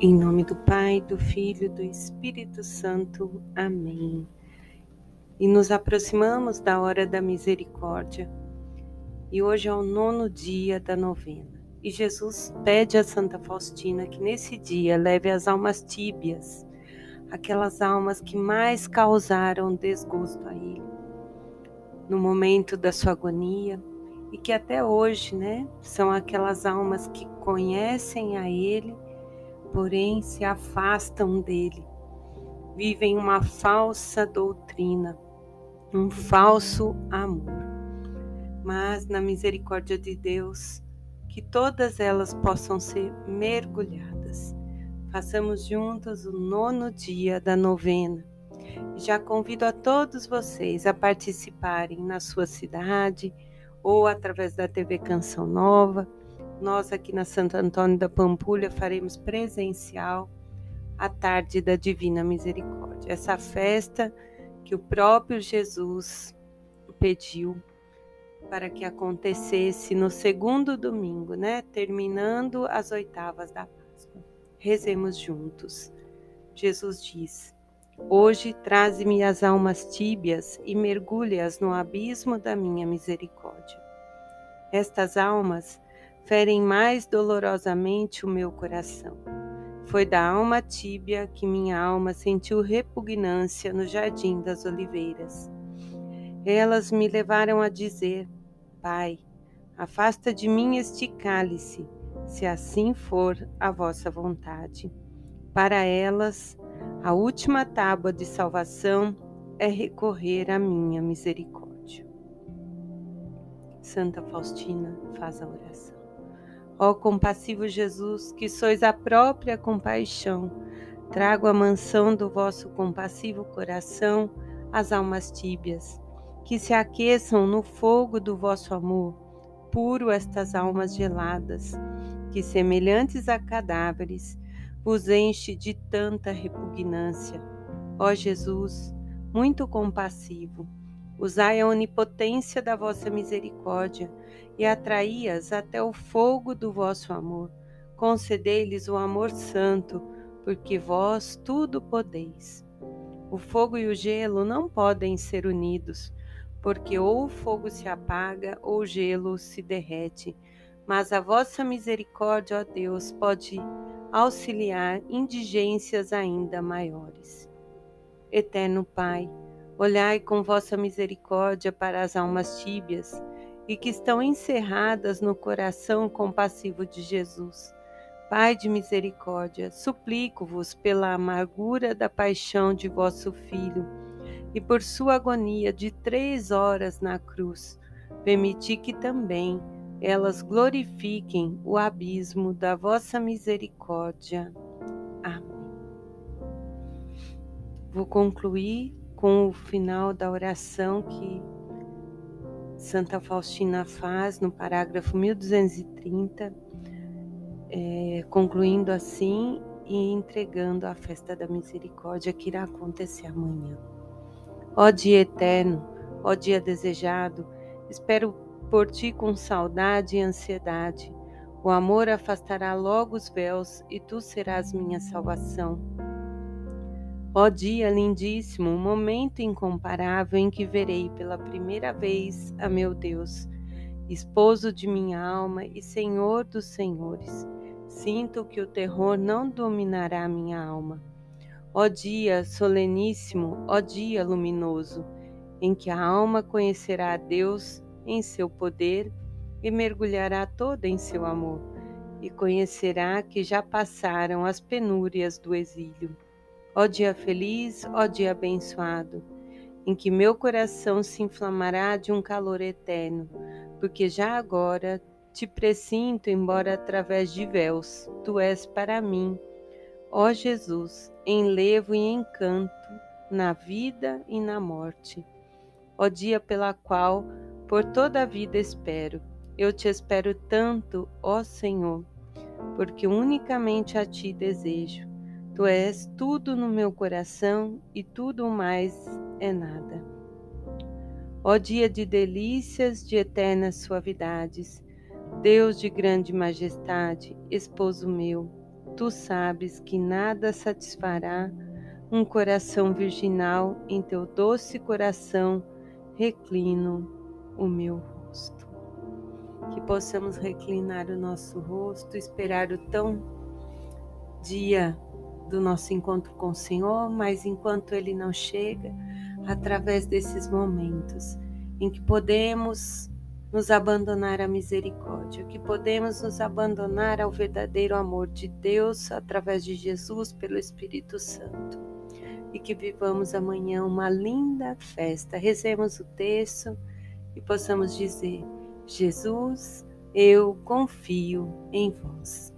Em nome do Pai, do Filho e do Espírito Santo. Amém. E nos aproximamos da hora da misericórdia. E hoje é o nono dia da novena. E Jesus pede a Santa Faustina que nesse dia leve as almas tíbias, aquelas almas que mais causaram desgosto a Ele, no momento da sua agonia, e que até hoje, né, são aquelas almas que conhecem a Ele porém se afastam dele, vivem uma falsa doutrina, um falso amor. Mas na misericórdia de Deus, que todas elas possam ser mergulhadas. Façamos juntos o nono dia da novena. Já convido a todos vocês a participarem na sua cidade ou através da TV Canção Nova nós aqui na Santo Antônio da Pampulha faremos presencial a tarde da Divina Misericórdia. Essa festa que o próprio Jesus pediu para que acontecesse no segundo domingo, né? Terminando as oitavas da Páscoa. Rezemos juntos. Jesus diz: Hoje traze-me as almas tíbias e mergulhe-as no abismo da minha misericórdia. Estas almas ferem mais dolorosamente o meu coração. Foi da alma tíbia que minha alma sentiu repugnância no jardim das oliveiras. Elas me levaram a dizer: Pai, afasta de mim este cálice, se assim for a vossa vontade. Para elas, a última tábua de salvação é recorrer à minha misericórdia. Santa Faustina faz a oração. Ó compassivo Jesus, que sois a própria compaixão, trago a mansão do vosso compassivo coração as almas tíbias, que se aqueçam no fogo do vosso amor, puro estas almas geladas, que semelhantes a cadáveres, vos enche de tanta repugnância. Ó Jesus, muito compassivo, Usai a onipotência da vossa misericórdia e atraí-as até o fogo do vosso amor. Concedei-lhes o amor santo, porque vós tudo podeis. O fogo e o gelo não podem ser unidos, porque ou o fogo se apaga ou o gelo se derrete. Mas a vossa misericórdia, ó Deus, pode auxiliar indigências ainda maiores. Eterno Pai, Olhai com vossa misericórdia para as almas tíbias e que estão encerradas no coração compassivo de Jesus. Pai de misericórdia, suplico-vos pela amargura da paixão de vosso Filho e por sua agonia de três horas na cruz, permiti que também elas glorifiquem o abismo da vossa misericórdia. Amém. Vou concluir com o final da oração que Santa Faustina faz no parágrafo 1230, é, concluindo assim e entregando a festa da misericórdia que irá acontecer amanhã. Ó dia eterno, ó dia desejado, espero por ti com saudade e ansiedade. O amor afastará logo os véus e tu serás minha salvação. Ó dia lindíssimo, um momento incomparável em que verei pela primeira vez a meu Deus, esposo de minha alma e Senhor dos senhores. Sinto que o terror não dominará minha alma. Ó dia soleníssimo, ó dia luminoso, em que a alma conhecerá a Deus em seu poder e mergulhará toda em seu amor, e conhecerá que já passaram as penúrias do exílio. Ó dia feliz, ó dia abençoado, em que meu coração se inflamará de um calor eterno, porque já agora te presinto, embora através de véus, tu és para mim, ó Jesus, enlevo e encanto na vida e na morte. Ó dia pela qual por toda a vida espero. Eu te espero tanto, ó Senhor, porque unicamente a ti desejo Tu és tudo no meu coração e tudo mais é nada. Ó dia de delícias, de eternas suavidades, Deus de grande majestade, esposo meu, tu sabes que nada satisfará um coração virginal, em teu doce coração reclino o meu rosto. Que possamos reclinar o nosso rosto, esperar o tão dia do nosso encontro com o Senhor, mas enquanto ele não chega, através desses momentos em que podemos nos abandonar à misericórdia, que podemos nos abandonar ao verdadeiro amor de Deus através de Jesus pelo Espírito Santo. E que vivamos amanhã uma linda festa. Rezemos o texto e possamos dizer: Jesus, eu confio em vós.